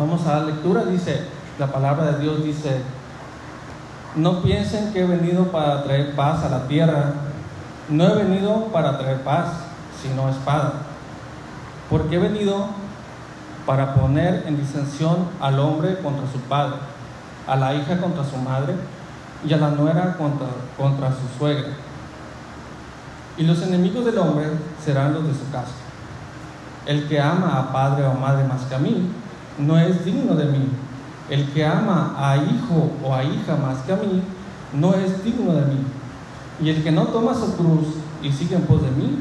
Vamos a dar lectura, dice, la palabra de Dios dice, no piensen que he venido para traer paz a la tierra. No he venido para traer paz, sino espada. Porque he venido para poner en disensión al hombre contra su padre, a la hija contra su madre y a la nuera contra, contra su suegra. Y los enemigos del hombre serán los de su casa. El que ama a padre o madre más que a mí, no es digno de mí. El que ama a hijo o a hija más que a mí, no es digno de mí. Y el que no toma su cruz y sigue en pos de mí,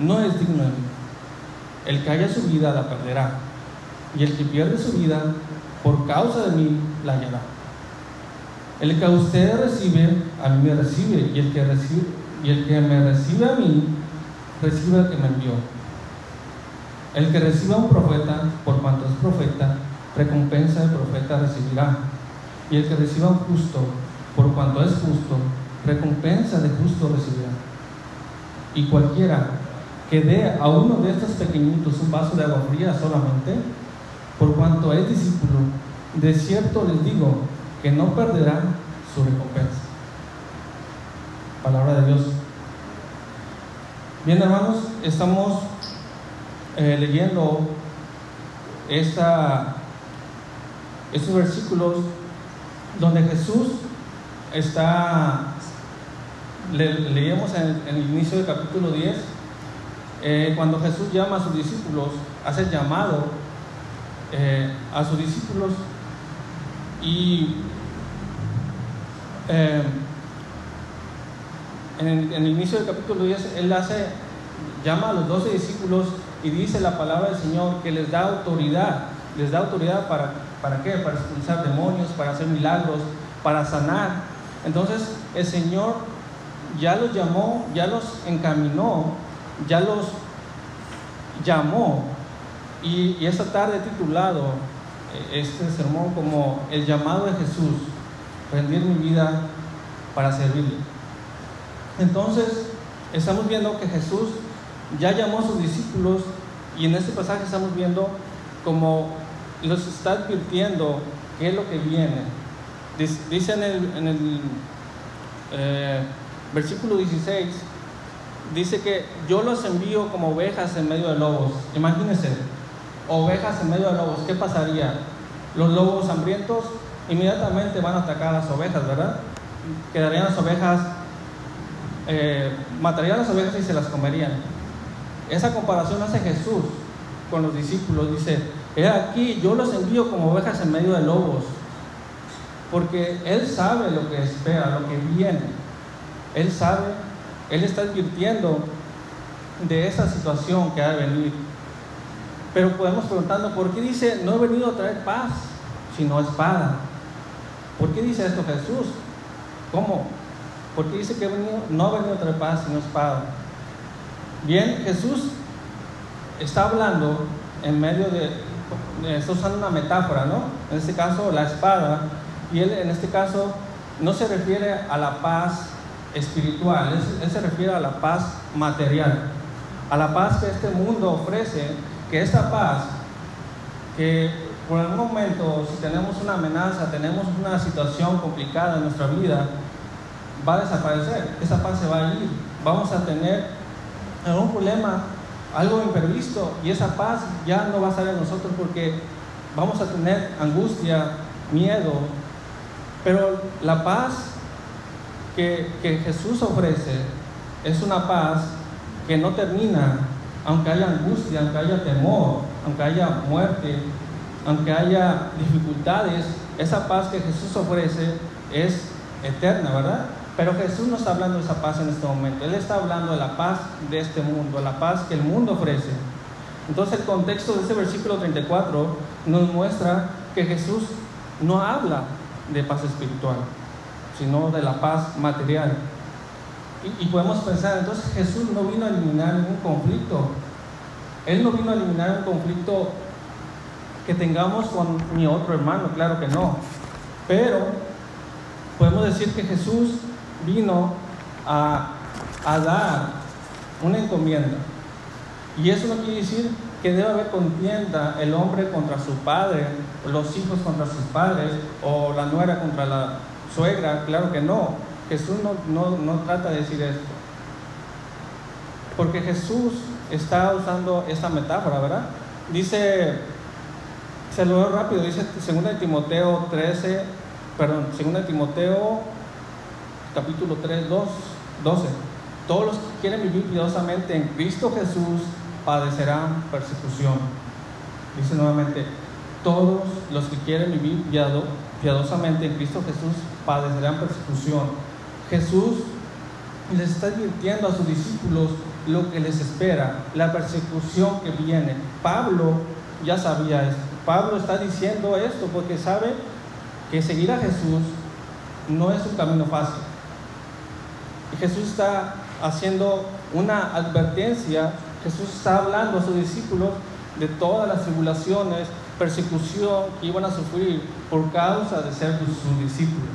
no es digno de mí. El que haya su vida la perderá. Y el que pierde su vida por causa de mí la hallará. El que a usted recibe, a mí me recibe. Y el que, recibe, y el que me recibe a mí, recibe al que me envió. El que reciba a un profeta, por cuanto es profeta, recompensa del profeta recibirá. Y el que reciba un justo, por cuanto es justo, recompensa de justo recibirá. Y cualquiera que dé a uno de estos pequeñitos un vaso de agua fría solamente, por cuanto es discípulo, de cierto les digo que no perderá su recompensa. Palabra de Dios. Bien, hermanos, estamos eh, leyendo esta, estos versículos donde Jesús está, le, en, el inicio del capítulo 10, eh, cuando Jesús llama a sus discípulos, hace llamado eh, a sus discípulos y en, el, en el inicio del capítulo 10, Él hace, llama a los doce discípulos y dice la palabra del Señor que les da autoridad. Les da autoridad para, ¿para qué? Para expulsar demonios, para hacer milagros, para sanar. Entonces el Señor ya los llamó, ya los encaminó, ya los llamó. Y, esta tarde titulado eh, este sermón como el llamado de Jesús, rendir mi vida para servirle. Entonces estamos viendo que Jesús ya llamó a sus discípulos y en este pasaje estamos viendo como los está advirtiendo qué es lo que viene. Dice en el, eh, versículo 16, dice que yo los envío como ovejas en medio de lobos. Imagínense, ovejas en medio de lobos, ¿qué pasaría? Los lobos hambrientos inmediatamente van a atacar a las ovejas, ¿verdad? Quedarían las ovejas, eh, matarían las ovejas y se las comerían. Esa comparación hace Jesús con los discípulos. Dice, he aquí, yo los envío como ovejas en medio de lobos. Porque Él sabe lo que espera, lo que viene. Él sabe, Él está advirtiendo de esa situación que ha de venir. Pero podemos preguntarnos, ¿por qué dice, no he venido a traer paz, sino espada? ¿Por qué dice esto Jesús? ¿Cómo? ¿Por qué dice que venido, no ha venido a traer paz, sino espada? Bien, Jesús está hablando en medio de, está usando una metáfora, ¿no? En este caso, la espada, y él en este caso no se refiere a la paz espiritual, él, él se refiere a la paz material, a la paz que este mundo ofrece, que esta paz, que por algún momento, si tenemos una amenaza, tenemos una situación complicada en nuestra vida, va a desaparecer, esa paz se va a ir, vamos a tener algún problema, algo imprevisto, y esa paz ya no va a estar en nosotros porque vamos a tener angustia, miedo, pero la paz que, que Jesús ofrece es una paz que no termina, aunque haya angustia, aunque haya temor, aunque haya muerte, aunque haya dificultades, esa paz que Jesús ofrece es eterna, ¿verdad? Pero Jesús no está hablando de esa paz en este momento, Él está hablando de la paz de este mundo, la paz que el mundo ofrece. Entonces el contexto de este versículo 34 nos muestra que Jesús no habla de paz espiritual, sino de la paz material. Y, y, podemos pensar, entonces Jesús no vino a eliminar ningún conflicto. Él no vino a eliminar un conflicto que tengamos con mi otro hermano, claro que no. Pero podemos decir que Jesús vino a, a dar una encomienda. Y eso no quiere decir que debe haber contienda el hombre contra su padre, los hijos contra sus padres, o la nuera contra la suegra. Claro que no. Jesús no, no, no trata de decir esto. Porque Jesús está usando esta metáfora, ¿verdad? Dice, se lo veo rápido, dice 2 Timoteo 13, perdón, 2 Timoteo capítulo 3, 2, 12. Todos los que quieren vivir piadosamente en Cristo Jesús padecerán persecución. Dice nuevamente, todos los que quieren vivir piadosamente en Cristo Jesús padecerán persecución. Jesús les está advirtiendo a sus discípulos lo que les espera, la persecución que viene. Pablo ya sabía esto. Pablo está diciendo esto porque sabe que seguir a Jesús no es un camino fácil. Y Jesús está haciendo una advertencia, Jesús está hablando a sus discípulos de todas las tribulaciones, persecución que iban a sufrir por causa de ser sus discípulos,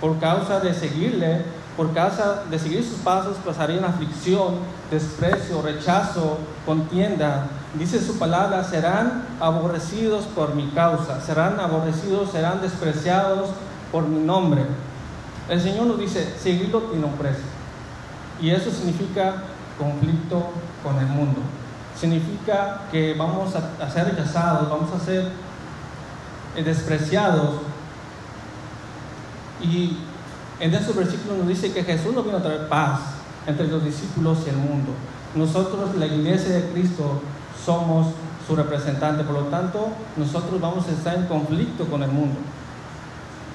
por causa de seguirle por causa de seguir sus pasos pasarían aflicción, desprecio, rechazo, contienda. Dice su palabra, serán aborrecidos por mi causa, serán aborrecidos, serán despreciados por mi nombre. El Señor nos dice, tiene un precio. Y eso significa conflicto con el mundo. Significa que vamos a, ser rechazados, vamos a ser eh, despreciados. Y en este versículo nos dice que Jesús nos vino a traer paz entre los discípulos y el mundo. Nosotros, la iglesia de Cristo, somos su representante, por lo tanto, nosotros vamos a estar en conflicto con el mundo.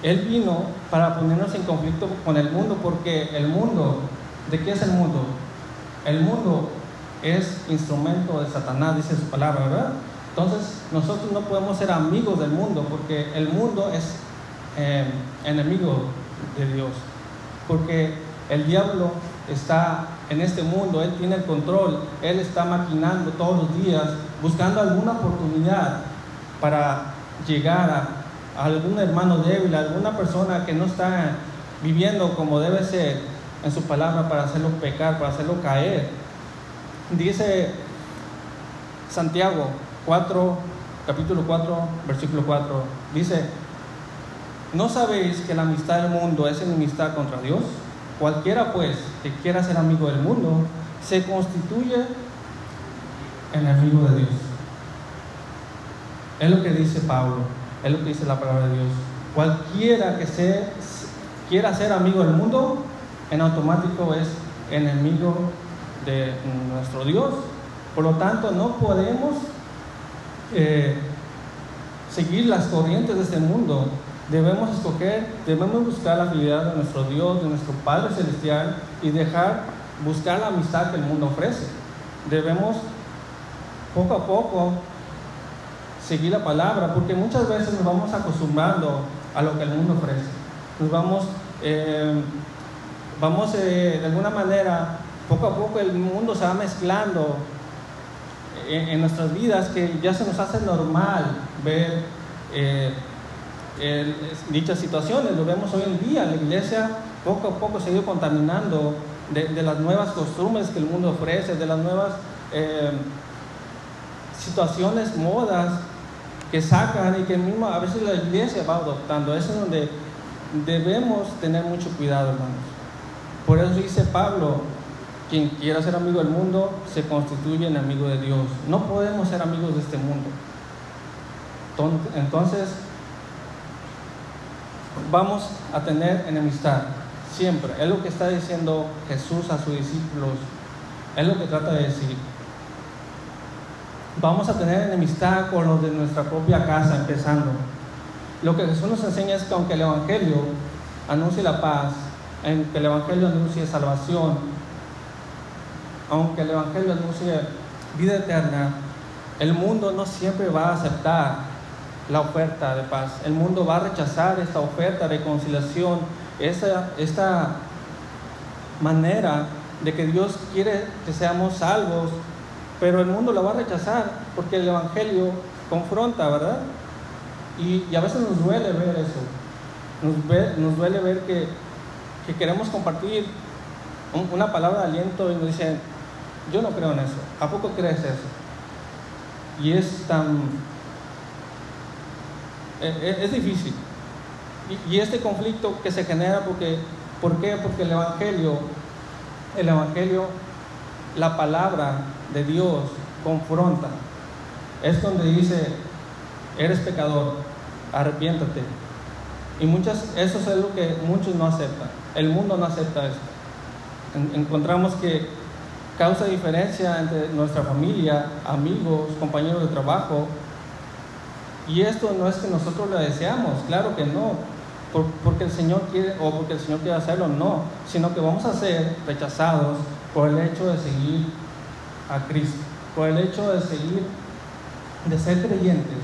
Él vino para ponernos en conflicto con el mundo porque el mundo, ¿de qué es el mundo? El mundo es instrumento de Satanás, dice su palabra, ¿verdad? Entonces nosotros no podemos ser amigos del mundo porque el mundo es eh, enemigo de Dios. Porque el diablo está en este mundo, él tiene el control, él está maquinando todos los días, buscando alguna oportunidad para llegar a, algún hermano débil, alguna persona que no está viviendo como debe ser en su palabra para hacerlo pecar, para hacerlo caer. Dice Santiago 4, capítulo 4, versículo 4, dice, ¿No sabéis que la amistad del mundo es enemistad contra Dios? Cualquiera pues que quiera ser amigo del mundo se constituye enemigo de Dios. Es lo que dice Pablo, es lo que dice la palabra de Dios. Cualquiera que quiera ser amigo del mundo, en automático es enemigo de nuestro Dios. Por lo tanto, no podemos eh, seguir las corrientes de este mundo Debemos escoger, debemos buscar la fidelidad de nuestro Dios, de nuestro Padre Celestial y dejar buscar la amistad que el mundo ofrece. Debemos poco a poco seguir la palabra, porque muchas veces nos vamos acostumbrando a lo que el mundo ofrece. Nos vamos, eh, vamos eh, de alguna manera, poco a poco el mundo se va mezclando en, nuestras vidas, que ya se nos hace normal ver eh, dichas situaciones. Lo vemos hoy en día, la iglesia poco a poco se ha ido contaminando de, las nuevas costumbres que el mundo ofrece, de las nuevas eh, situaciones, modas que sacan y que mismo a veces la iglesia va adoptando. Eso es donde debemos tener mucho cuidado, hermanos. Por eso dice Pablo, quien quiera ser amigo del mundo se constituye en amigo de Dios. No podemos ser amigos de este mundo. Entonces, vamos a tener enemistad. Siempre. Es lo que está diciendo Jesús a sus discípulos. Es lo que trata de decir. Vamos a tener enemistad con los de nuestra propia casa, empezando. Lo que Jesús nos enseña es que aunque el Evangelio anuncie la paz, aunque el Evangelio anuncie salvación, aunque el Evangelio anuncie vida eterna, el mundo no siempre va a aceptar la oferta de paz. El mundo va a rechazar esta oferta de reconciliación, esta, esta manera de que Dios quiere que seamos salvos, pero el mundo la va a rechazar porque el Evangelio confronta, ¿verdad? Y, a veces nos duele ver eso, nos, duele ver que, que queremos compartir una palabra de aliento y nos dicen, yo no creo en eso, ¿a poco crees eso? y es tan... e- e- es difícil. Y, y este conflicto que se genera porque, ¿por qué? Porque el Evangelio, el Evangelio, la palabra de Dios confronta. Es donde dice, eres pecador, arrepiéntate. Y muchas, eso es algo que muchos no aceptan. El mundo no acepta esto. En- encontramos que causa diferencia entre nuestra familia, amigos, compañeros de trabajo. Y esto no es que nosotros lo deseamos, claro que no, por- porque el Señor quiere o porque el Señor quiere hacerlo, no, sino que vamos a ser rechazados por el hecho de seguir a Cristo, por el hecho de seguir, de ser creyentes,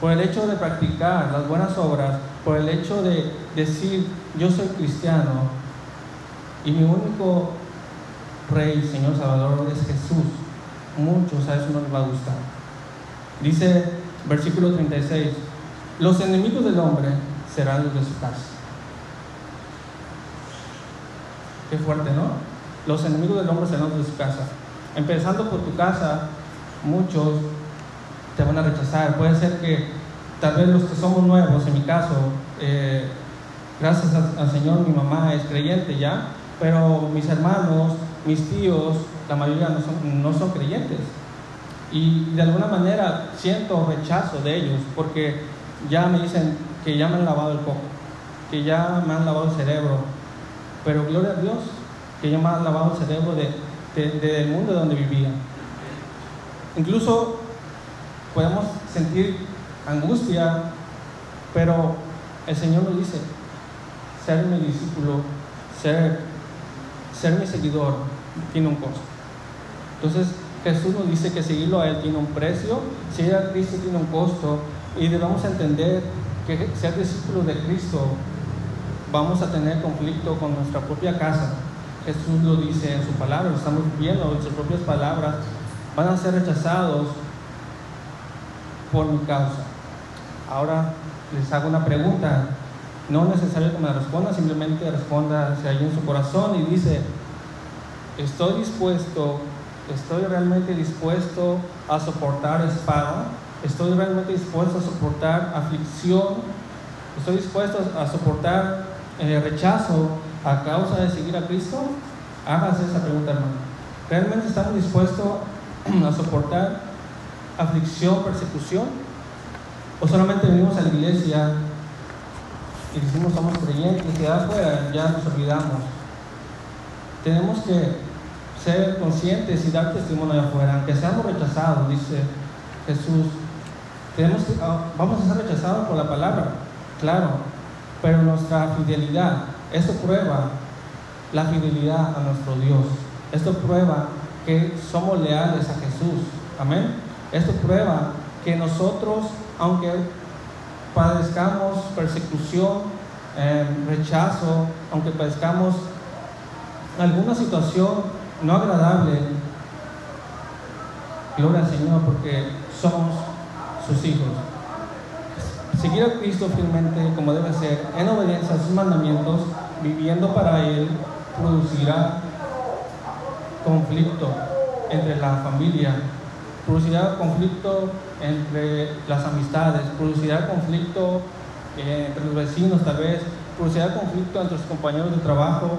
por el hecho de practicar las buenas obras, por el hecho de decir yo soy cristiano y mi único Rey, Señor Salvador es Jesús. Muchos a eso no les va a gustar. Dice versículo 36, los enemigos del hombre serán los de su casa. Qué fuerte, ¿no? Los enemigos del hombre serán los de su casa. Empezando por tu casa, muchos te van a rechazar. Puede ser que tal vez los que somos nuevos, en mi caso, eh, gracias al Señor mi mamá es creyente ya, pero mis hermanos, mis tíos, la mayoría no son, no son creyentes. Y de alguna manera siento rechazo de ellos porque ya me dicen que ya me han lavado el coco, que ya me han lavado el cerebro. Pero gloria a Dios que ya me han lavado el cerebro de, de- del mundo donde vivía. Incluso podemos sentir angustia, pero el Señor nos dice, ser mi discípulo, ser, ser mi seguidor, tiene un costo. Entonces Jesús nos dice que seguirlo a Él tiene un precio, seguir a Cristo tiene un costo y debemos entender que ser discípulos de Cristo vamos a tener conflicto con nuestra propia casa. Jesús lo dice en su palabra, lo estamos viendo en sus propias palabras, van a ser rechazados por mi causa. Ahora les hago una pregunta, no es necesario que me responda, simplemente responda hacia ahí en su corazón y dice, estoy dispuesto, estoy realmente dispuesto a soportar espada, estoy realmente dispuesto a soportar aflicción, estoy dispuesto a soportar eh, rechazo a causa de seguir a Cristo. Hágase esa pregunta, hermano. ¿Realmente estamos dispuestos a soportar aflicción, persecución? ¿O solamente venimos a la iglesia y decimos somos creyentes y de afuera ya nos olvidamos? Tenemos que ser conscientes y dar testimonio de afuera, aunque seamos rechazados, dice Jesús. Tenemos ah, vamos a ser rechazados por la palabra, claro, pero nuestra fidelidad, esto prueba la fidelidad a nuestro Dios. Esto prueba que somos leales a Jesús. Amén. Esto prueba que nosotros, aunque padezcamos persecución, eh, rechazo, aunque padezcamos alguna situación no agradable, gloria al Señor porque somos sus hijos. Seguir a Cristo fielmente como debe ser, en obediencia a sus mandamientos, viviendo para Él, producirá conflicto entre la familia, producirá conflicto entre las amistades, producirá conflicto eh, entre los vecinos tal vez, producirá conflicto entre los compañeros de trabajo,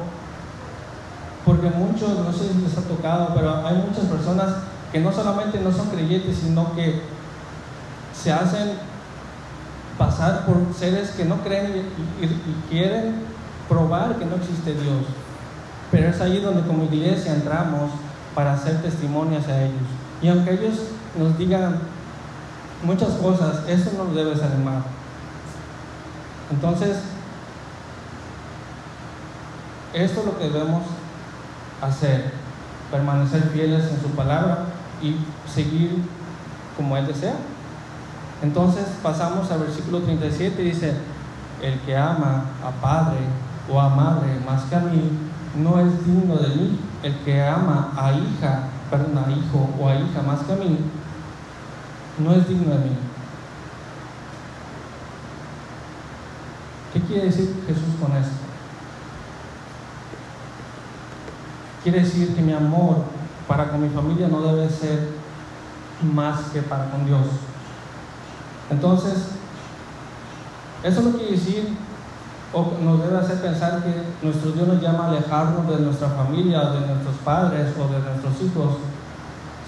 porque muchos, no sé si les ha tocado, pero hay muchas personas que no solamente no son creyentes, sino que se hacen pasar por seres que no creen y, quieren probar que no existe Dios. Pero es ahí donde como iglesia entramos para hacer testimonios a ellos. Y aunque ellos nos digan muchas cosas, eso no nos debe desanimar. Entonces, esto es lo que debemos hacer, permanecer fieles en su palabra y seguir como Él desea. Entonces pasamos al versículo 37 y dice, el que ama a padre o a madre más que a mí, no es digno de mí. El que ama a hija, perdón, a hijo o a hija más que a mí, no es digno de mí. ¿Qué quiere decir Jesús con esto? Quiere decir que mi amor para con mi familia no debe ser más que para con Dios. Entonces, eso no quiere decir o nos debe hacer pensar que nuestro Dios nos llama a alejarnos de nuestra familia, de nuestros padres o de nuestros hijos,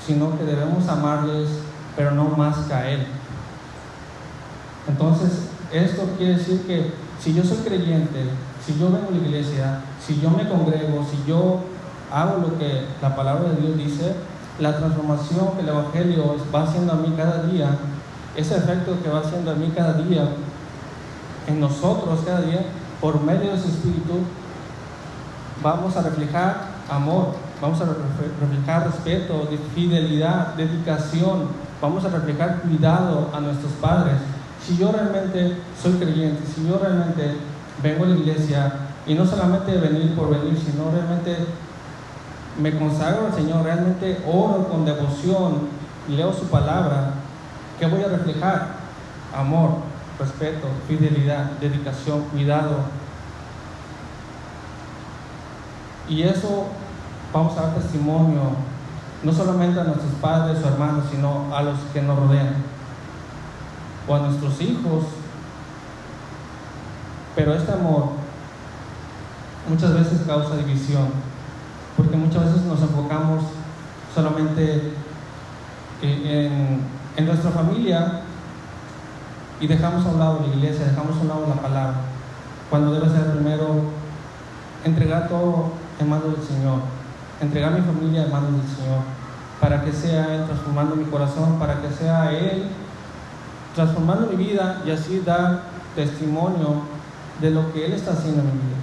sino que debemos amarles, pero no más que a Él. Entonces, esto quiere decir que si yo soy creyente, si yo vengo a la iglesia, si yo me congrego, si yo hago lo que la palabra de Dios dice, la transformación que el Evangelio va haciendo a mí cada día, ese efecto que va haciendo a mí cada día, en nosotros cada día, por medio de su Espíritu, vamos a reflejar amor, vamos a reflejar respeto, fidelidad, dedicación, vamos a reflejar cuidado a nuestros padres. Si yo realmente soy creyente, si yo realmente vengo a la iglesia y no solamente venir por venir, sino realmente me consagro al Señor, realmente oro con devoción y leo su palabra, ¿qué voy a reflejar? Amor, respeto, fidelidad, dedicación, cuidado. Y eso vamos a dar testimonio no solamente a nuestros padres o hermanos, sino a los que nos rodean, o a nuestros hijos. Pero este amor muchas veces causa división, porque muchas veces nos enfocamos solamente en, en nuestra familia y dejamos a un lado la iglesia, dejamos a un lado la palabra, cuando debe ser primero entregar todo en manos del Señor, entregar mi familia en manos del Señor, para que sea Él transformando mi corazón, para que sea Él transformando mi vida y así dar testimonio de lo que Él está haciendo en mi vida.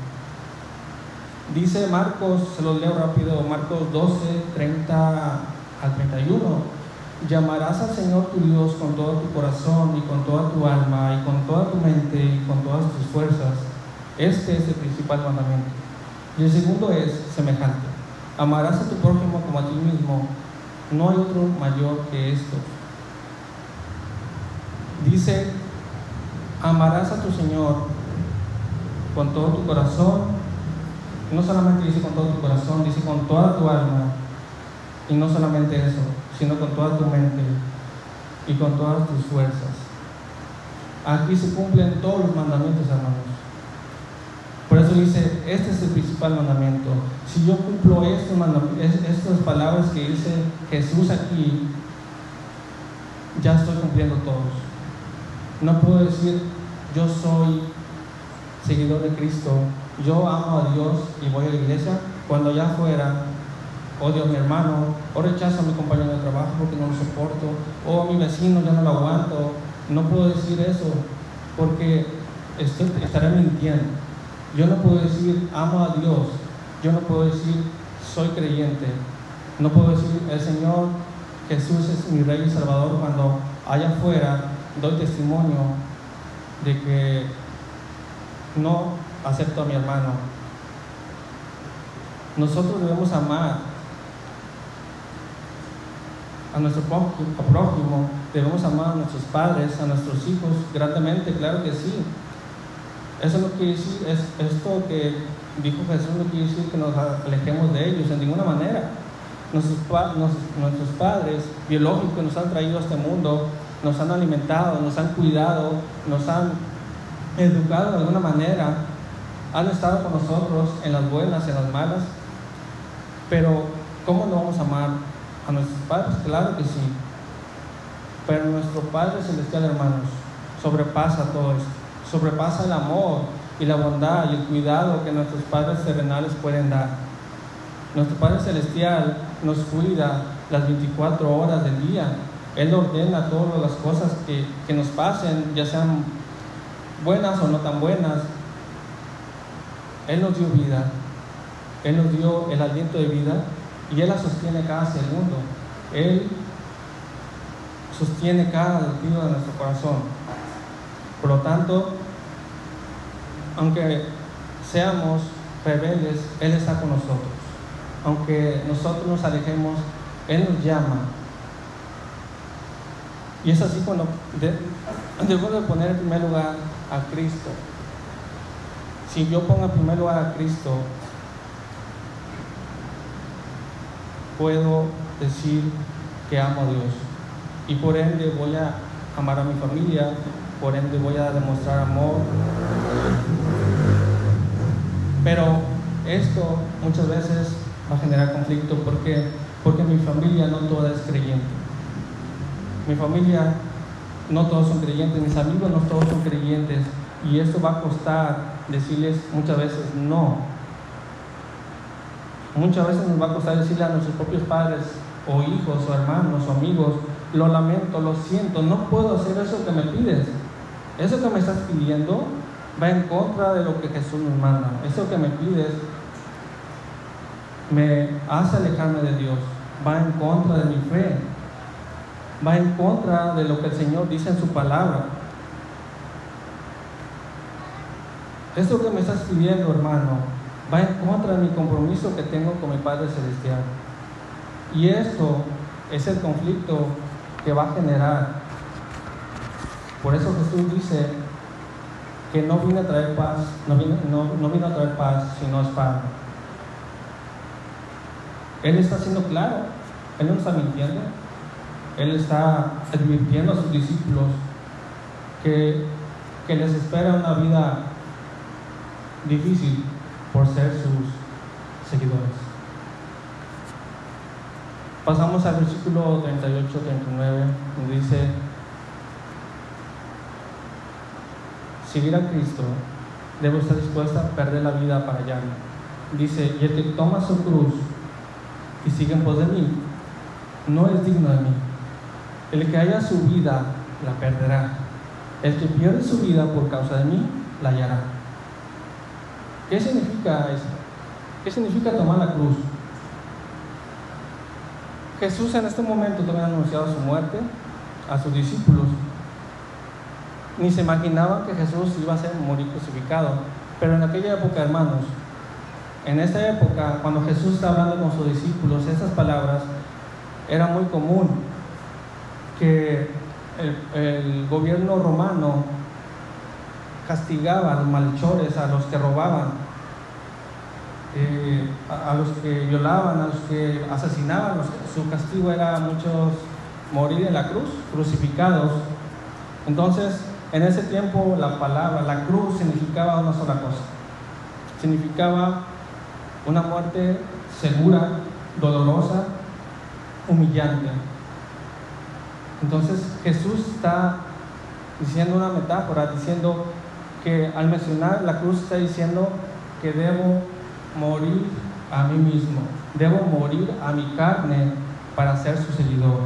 Dice Marcos, se los leo rápido, Marcos 12, 30 al 31 llamarás al Señor tu Dios con todo tu corazón y con toda tu alma y con toda tu mente y con todas tus fuerzas. Este es el principal mandamiento. Y el segundo es semejante. Amarás a tu prójimo como a ti mismo. No hay otro mayor que esto. Dice, amarás a tu Señor con todo tu corazón. No solamente dice con todo tu corazón, dice con toda tu alma. Y no solamente eso, sino con toda tu mente y con todas tus fuerzas. Aquí se cumplen todos los mandamientos, hermanos. Por eso dice, este es el principal mandamiento. Si yo cumplo estas palabras que dice Jesús aquí, ya estoy cumpliendo todos. No puedo decir, yo soy seguidor de Cristo, yo amo a Dios y voy a la iglesia, cuando ya fuera odio a mi hermano, o rechazo a mi compañero de trabajo porque no lo soporto, o a mi vecino ya no lo aguanto. No puedo decir eso porque estaré mintiendo. Yo no puedo decir amo a Dios, yo no puedo decir soy creyente, no puedo decir el Señor Jesús es mi Rey y Salvador cuando allá afuera doy testimonio de que no acepto a mi hermano. Nosotros debemos amar a nuestro prójimo, debemos amar a nuestros padres, a nuestros hijos grandemente, claro que sí. Eso no quiere decir, es, esto que dijo Jesús no quiere decir que nos alejemos de ellos en ninguna manera. Nuestros, nuestros padres biológicos nos han traído a este mundo, nos han alimentado, nos han cuidado, nos han educado de alguna manera, han estado con nosotros en las buenas, en las malas, pero ¿cómo no vamos a amar a nuestros padres, claro que sí. Pero nuestro Padre Celestial, hermanos, sobrepasa todo esto. Sobrepasa el amor y la bondad y el cuidado que nuestros padres terrenales pueden dar. Nuestro Padre Celestial nos cuida las 24 horas del día. Él ordena todas las cosas que, que nos pasen, ya sean buenas o no tan buenas. Él nos dio vida. Él nos dio el aliento de vida y Él la sostiene cada segundo. Él sostiene cada latido de nuestro corazón. Por lo tanto, aunque seamos rebeldes, Él está con nosotros. Aunque nosotros nos alejemos, Él nos llama. Y es así cuando debo de poner en primer lugar a Cristo. Si yo pongo en primer lugar a Cristo, puedo decir que amo a Dios. y por ende voy a amar a mi familia, por ende voy a demostrar amor. Pero esto muchas veces va a generar conflicto porque, porque mi familia no toda es creyente. Mi familia no todos son creyentes, mis amigos no todos son creyentes y esto va a costar decirles muchas veces no. Muchas veces nos va a costar decirle a nuestros propios padres o hijos o hermanos o amigos, lo lamento, lo siento, no puedo hacer eso que me pides. Eso que me estás pidiendo va en contra de lo que Jesús nos manda. Eso que me pides me hace alejarme de Dios, va en contra de mi fe, va en contra de lo que el Señor dice en su palabra. Eso que me estás pidiendo, hermano, va en contra de mi compromiso que tengo con mi Padre Celestial. Y esto es el conflicto que va a generar. Por eso Jesús dice que no vino a traer paz, no vino, no, vino a traer paz, sino espada. Él está siendo claro, Él no está mintiendo, Él está advirtiendo a sus discípulos que, que les espera una vida difícil por ser sus seguidores. Pasamos al versículo 38-39, donde dice, seguir a Cristo, debo estar dispuesta a perder la vida para hallarlo. Dice, y el que toma su cruz y sigue en pos de mí, no es digno de mí. El que haya su vida, la perderá. El que pierde su vida por causa de mí, la hallará. ¿Qué significa esto? ¿Qué significa tomar la cruz? Jesús en este momento también ha anunciado su muerte a sus discípulos ni se imaginaban que Jesús iba a ser morir crucificado. Pero en aquella época, hermanos, en esa época, cuando Jesús estaba hablando con sus discípulos, esas palabras, era muy común que el, gobierno romano castigaba a los malhechores, a los que robaban, eh, a, los que violaban, a los que asesinaban. su castigo era muchos morir en la cruz, crucificados. Entonces, en ese tiempo la palabra, la cruz significaba una sola cosa. Significaba una muerte segura, dolorosa, humillante. Entonces Jesús está diciendo una metáfora, diciendo que al mencionar la cruz está diciendo que debo morir a mí mismo, debo morir a mi carne para ser su seguidor.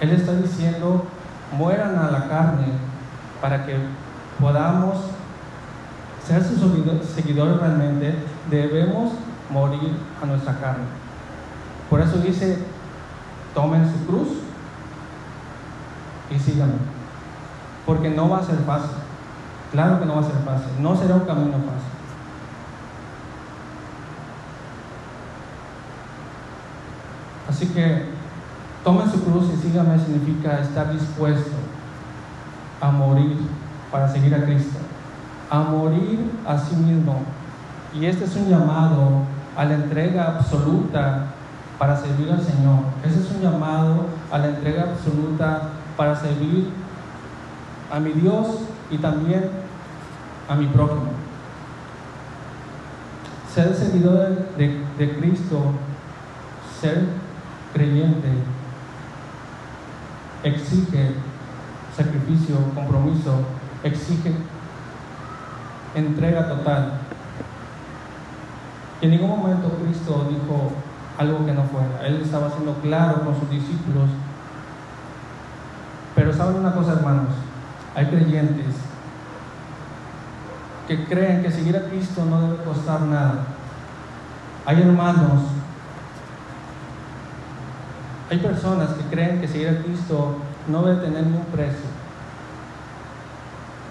Él está diciendo, mueran a la carne para que podamos ser sus seguidores realmente, debemos morir a nuestra carne. Por eso dice, tomen su cruz y síganme. Porque no va a ser fácil. Claro que no va a ser fácil. No será un camino fácil. Así que tomen su cruz y síganme significa estar dispuesto a morir para seguir a Cristo, a morir a sí mismo. Y este es un llamado a la entrega absoluta para servir al Señor. Ese es un llamado a la entrega absoluta para servir a mi Dios y también a mi prójimo. Ser seguidor de, Cristo, ser creyente, exige sacrificio, compromiso, exige entrega total. En ningún momento Cristo dijo algo que no fuera. Él estaba siendo claro con sus discípulos. Pero saben una cosa, hermanos, hay creyentes que creen que seguir a Cristo no debe costar nada. Hay hermanos, hay personas que creen que seguir a Cristo no debe tener ningún precio.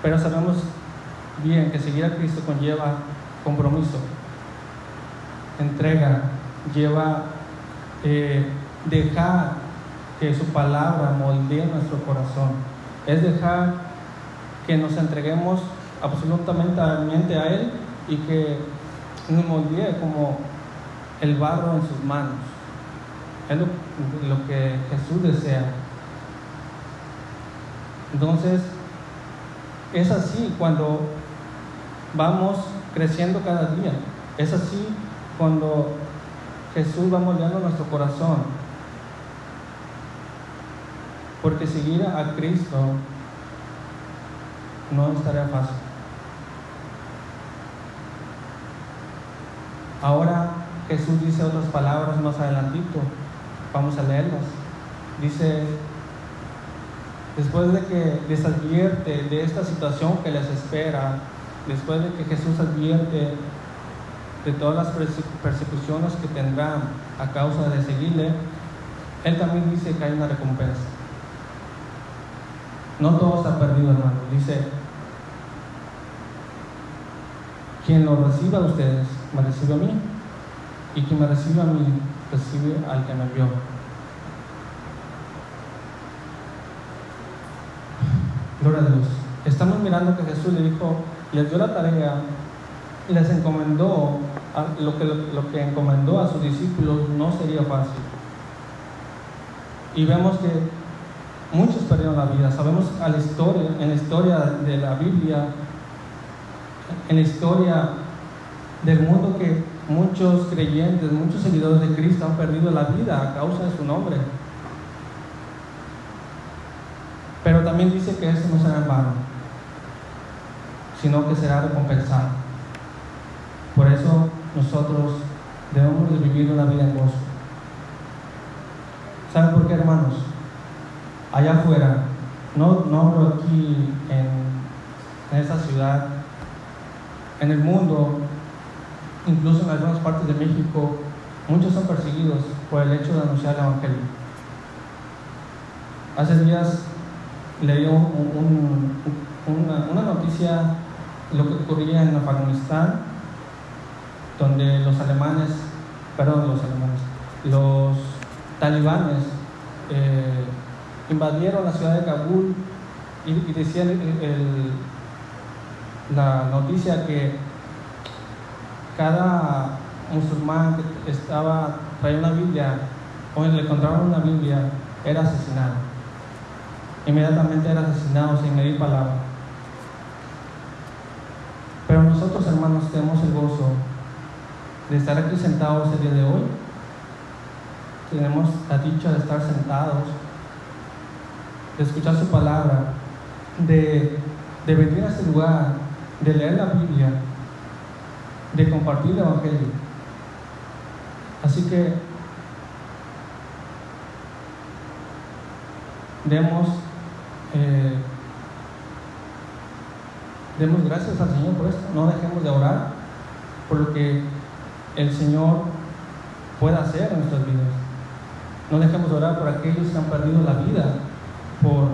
Pero sabemos bien que seguir a Cristo conlleva compromiso, entrega, lleva eh, dejar que su palabra moldee nuestro corazón. Es dejar que nos entreguemos absolutamente a Él y que nos moldee como el barro en sus manos. Es lo que Jesús desea Entonces, es así cuando vamos creciendo cada día. Es así cuando Jesús va moldeando nuestro corazón. Porque seguir a Cristo no es tarea fácil. Ahora Jesús dice otras palabras más adelantito. Vamos a leerlas. Dice, después de que les advierte de esta situación que les espera, después de que Jesús advierte de todas las persecuciones que tendrán a causa de seguirle, Él también dice que hay una recompensa. No todo está perdido, hermano. Dice, quien lo reciba a ustedes, me recibe a mí, y quien me recibe a mí, recibe al que me envió. Gloria a Dios. Estamos mirando que Jesús le dijo, les dio la tarea, les encomendó lo que, lo que encomendó a sus discípulos no sería fácil. Y vemos que muchos perdieron la vida. Sabemos a la historia, en la historia de la Biblia, en la historia del mundo que muchos creyentes, muchos seguidores de Cristo han perdido la vida a causa de su nombre. Pero también dice que eso no será en vano, sino que será recompensado. Por eso nosotros debemos de vivir una vida en gozo. ¿Saben por qué, hermanos? Allá afuera, no, no aquí en, en esa ciudad, en el mundo, incluso en algunas partes de México, muchos son perseguidos por el hecho de anunciar el Evangelio. Hace días leí un, una, una, noticia lo que ocurría en Afganistán donde los alemanes, perdón, los alemanes, los talibanes eh, invadieron la ciudad de Kabul y, decían la noticia que cada musulmán que estaba traía una Biblia o le encontraban una Biblia era asesinado. Inmediatamente era asesinado sin medir palabra. Pero nosotros, hermanos, tenemos el gozo de estar aquí sentados el día de hoy. Tenemos la dicha de estar sentados, de escuchar su palabra, de, de venir a este lugar, de leer la Biblia, de compartir el Evangelio. Así que demos, eh, demos gracias al Señor por esto. No dejemos de orar por lo que el Señor pueda hacer en nuestras vidas. No dejemos de orar por aquellos que han perdido la vida por,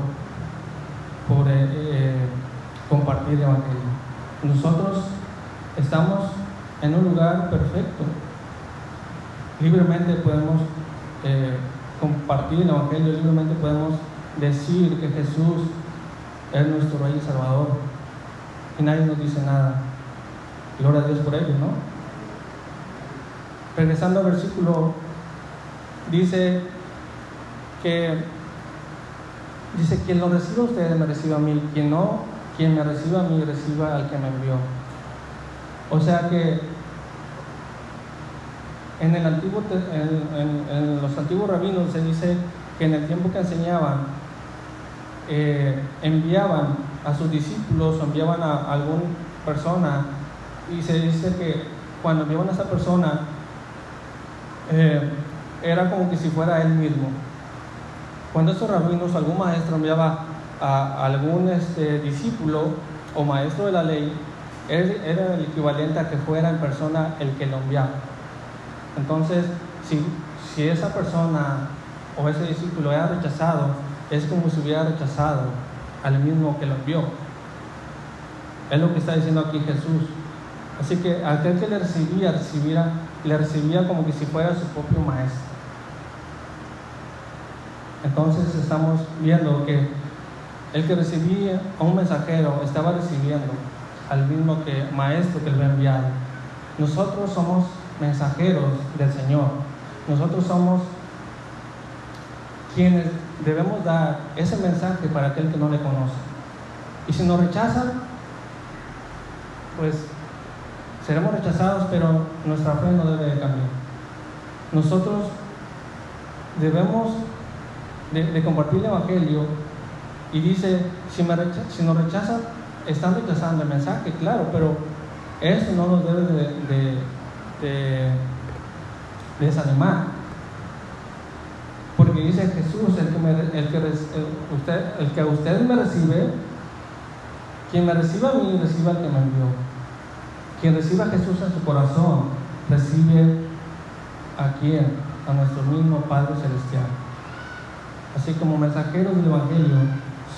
por eh, eh, compartir el Evangelio. Nosotros estamos en un lugar perfecto. Libremente podemos eh, compartir el Evangelio, libremente podemos decir que Jesús es nuestro Rey y Salvador. Y nadie nos dice nada. Gloria a Dios por ello, ¿no? regresando al versículo, dice que dice quien lo reciba a ustedes me reciba a mí, quien no, quien me reciba a mí reciba al que me envió. O sea que en, el antiguo, en, los antiguos rabinos se dice que en el tiempo que enseñaban, eh, enviaban a sus discípulos enviaban a alguna persona y se dice que cuando enviaban a esa persona eh, era como que si fuera él mismo. Cuando estos rabinos, algún maestro enviaba a algún este, discípulo o maestro de la ley, era el equivalente a que fuera en persona el que lo enviaba. Entonces, si, si esa persona o ese discípulo era rechazado, es como si hubiera rechazado al mismo que lo envió. Es lo que está diciendo aquí Jesús. Así que aquel que le recibía, recibiera le recibía como que si fuera su propio maestro. Entonces estamos viendo que el que recibía a un mensajero estaba recibiendo al mismo que maestro que le había enviado. Nosotros somos mensajeros del Señor. Nosotros somos quienes debemos dar ese mensaje para aquel que no le conoce. Y si nos rechazan, pues seremos rechazados, pero nuestra fe no debe de cambiar. Nosotros debemos de, compartir el Evangelio y dice, si, me si nos rechazan, están rechazando el mensaje, claro, pero eso no nos debe de, de desanimar. Porque dice Jesús, el que, el, que, usted, el que usted me recibe, quien me reciba a mí, reciba al que me envió. Quien reciba a Jesús en su corazón, recibe a quien, a nuestro mismo Padre Celestial. Así como mensajeros del Evangelio,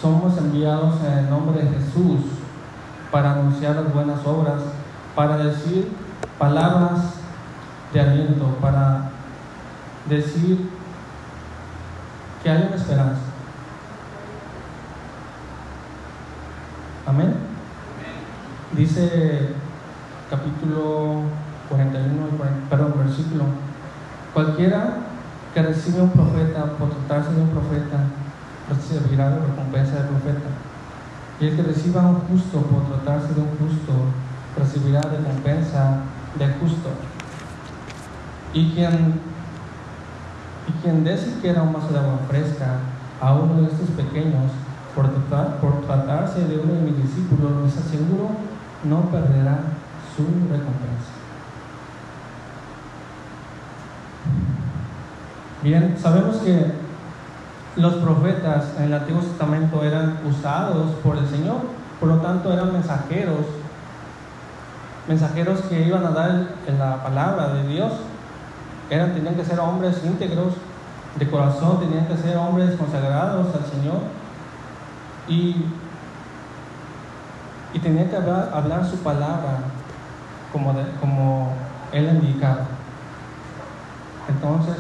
somos enviados en el nombre de Jesús para anunciar las buenas obras, para decir palabras de aliento, para decir que hay una esperanza. Amén. Dice capítulo 41, perdón, versículo. Cualquiera que recibe un profeta por tratarse de un profeta, recibirá la recompensa del profeta. Y el que reciba un justo por tratarse de un justo, recibirá recompensa del justo. Y quien y quien dé siquiera un vaso de agua fresca a uno de estos pequeños, por, por tratarse de uno de mis discípulos, les aseguro, no perderá su recompensa. Bien, sabemos que los profetas en el Antiguo Testamento eran usados por el Señor, por lo tanto eran mensajeros, mensajeros que iban a dar la palabra de Dios eran, tenían que ser hombres íntegros de corazón, tenían que ser hombres consagrados al Señor y, y tenían que hablar, su palabra como, como Él indicaba. Entonces,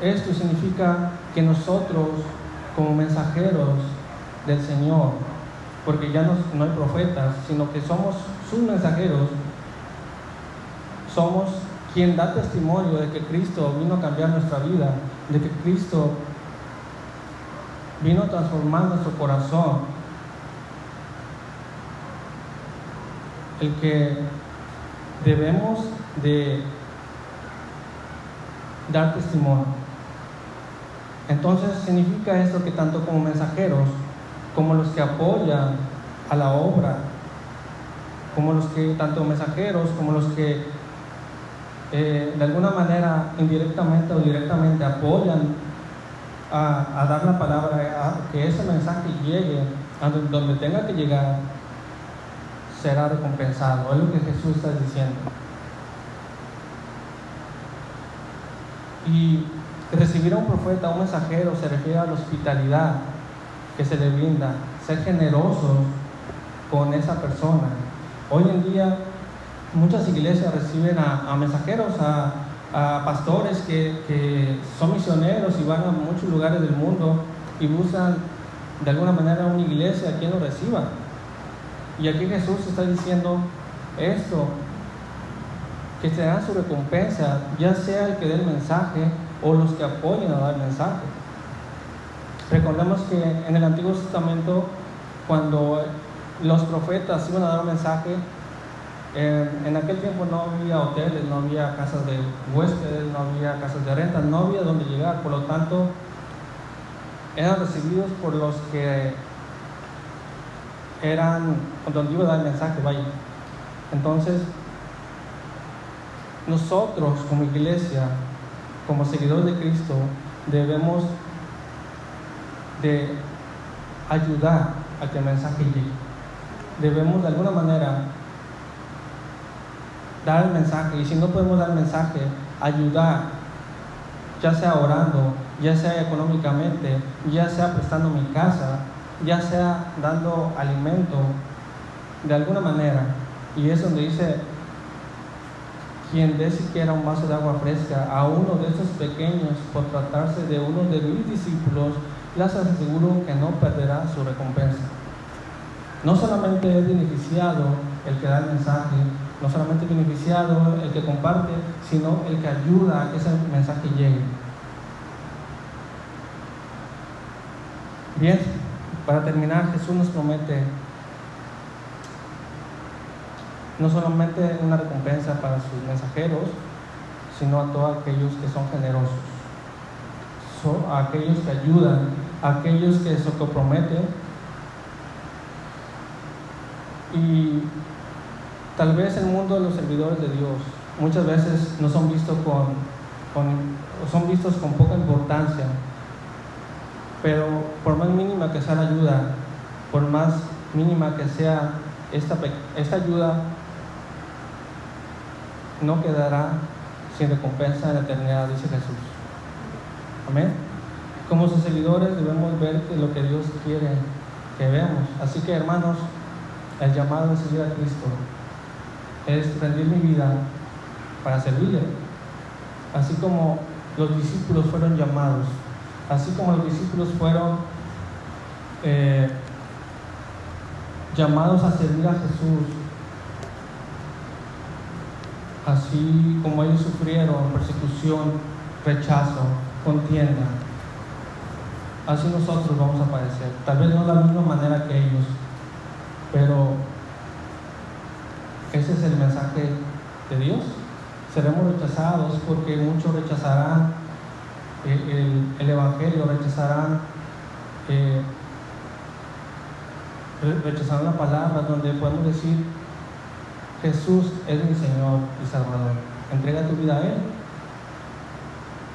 esto significa que nosotros, como mensajeros del Señor, porque ya no, hay profetas, sino que somos sus mensajeros, somos quien da testimonio de que Cristo vino a cambiar nuestra vida, de que Cristo vino a transformar nuestro corazón. El que debemos de dar testimonio. Entonces significa esto que tanto como mensajeros, como los que apoyan a la obra, como los que, tanto mensajeros como los que eh, de alguna manera, indirectamente o directamente, apoyan a, dar la palabra, a que ese mensaje llegue a donde tenga que llegar, será recompensado. Es lo que Jesús está diciendo. Y recibir a un profeta, a un mensajero, se refiere a la hospitalidad que se le brinda, ser generoso con esa persona. Hoy en día muchas iglesias reciben a, mensajeros, a, pastores que, son misioneros y van a muchos lugares del mundo y buscan de alguna manera una iglesia a quien lo reciba. Y aquí Jesús está diciendo esto, que se dan su recompensa, ya sea el que dé el mensaje o los que apoyen a dar mensaje. Recordemos que en el Antiguo Testamento, cuando los profetas iban a dar mensaje, en aquel tiempo no había hoteles, no había casas de huéspedes, no había casas de renta, no había donde llegar, por lo tanto eran recibidos por los que eran donde iba a dar el mensaje, vaya. Entonces, nosotros como iglesia, como seguidores de Cristo, debemos de ayudar a que el mensaje llegue. Debemos de alguna manera dar el mensaje. Y si no podemos dar el mensaje, ayudar, ya sea orando, ya sea económicamente, ya sea prestando mi casa, ya sea dando alimento, de alguna manera. Y es donde dice, quien dé siquiera un vaso de agua fresca a uno de estos pequeños por tratarse de uno de mis discípulos, les aseguro que no perderá su recompensa. No solamente es beneficiado el que da el mensaje, no solamente beneficiado el que comparte, sino el que ayuda a que ese mensaje llegue. Bien, para terminar, Jesús nos promete no solamente una recompensa para sus mensajeros, sino a todos aquellos que son generosos, a aquellos que ayudan, a aquellos que se comprometen. Y tal vez el mundo de los servidores de Dios muchas veces no son vistos con, son vistos con poca importancia, pero por más mínima que sea la ayuda, por más mínima que sea esta, esta ayuda, no quedará sin recompensa en la eternidad, dice Jesús. Amén. Como sus seguidores debemos ver lo que Dios quiere que veamos. Así que hermanos, el llamado de seguir a Cristo es rendir mi vida para servirle. Así como los discípulos fueron llamados, así como los discípulos fueron eh, llamados a servir a Jesús, así como ellos sufrieron persecución, rechazo, contienda, así nosotros vamos a padecer. Tal vez no de la misma manera que ellos, pero ese es el mensaje de Dios. Seremos rechazados porque muchos rechazarán el, Evangelio, rechazarán, eh, rechazarán la palabra donde podemos decir Jesús es mi Señor y Salvador. Entrega tu vida a Él.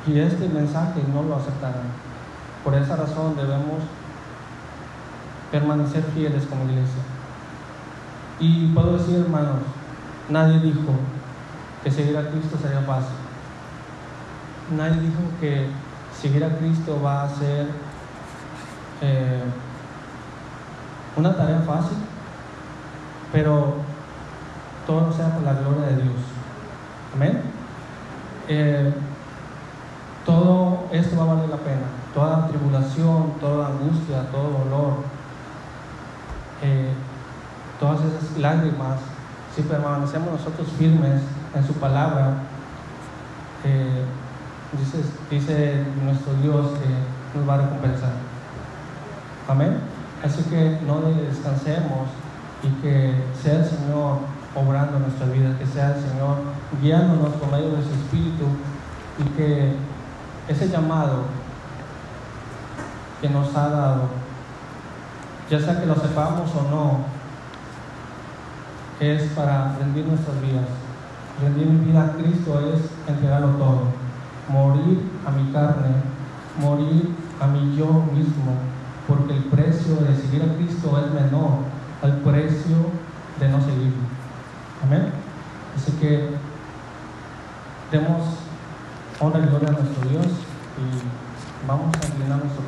Y este mensaje no lo aceptarán. Por esa razón debemos permanecer fieles como iglesia. Y puedo decir, hermanos, nadie dijo que seguir a Cristo sería fácil. Nadie dijo que seguir a Cristo va a ser eh, una tarea fácil, pero todo sea por la gloria de Dios. Amén. Eh, todo esto va a valer la pena. Toda tribulación, toda angustia, todo dolor, eh, todas esas lágrimas, si permanecemos nosotros firmes en su palabra, eh, dice, dice nuestro Dios que nos va a recompensar. Amén. Así que no descansemos y que sea el Señor obrando en nuestras vidas, que sea el Señor guiándonos por medio de su Espíritu y que ese llamado que nos ha dado, ya sea que lo sepamos o no, es para rendir nuestras vidas. Rendir mi vida a Cristo es entregarlo todo, morir a mi carne, morir a mi yo mismo, porque el precio de seguir a Cristo es menor al precio de no seguirlo. Amén. Así que demos honra y gloria a nuestro Dios y vamos a inclinar nuestros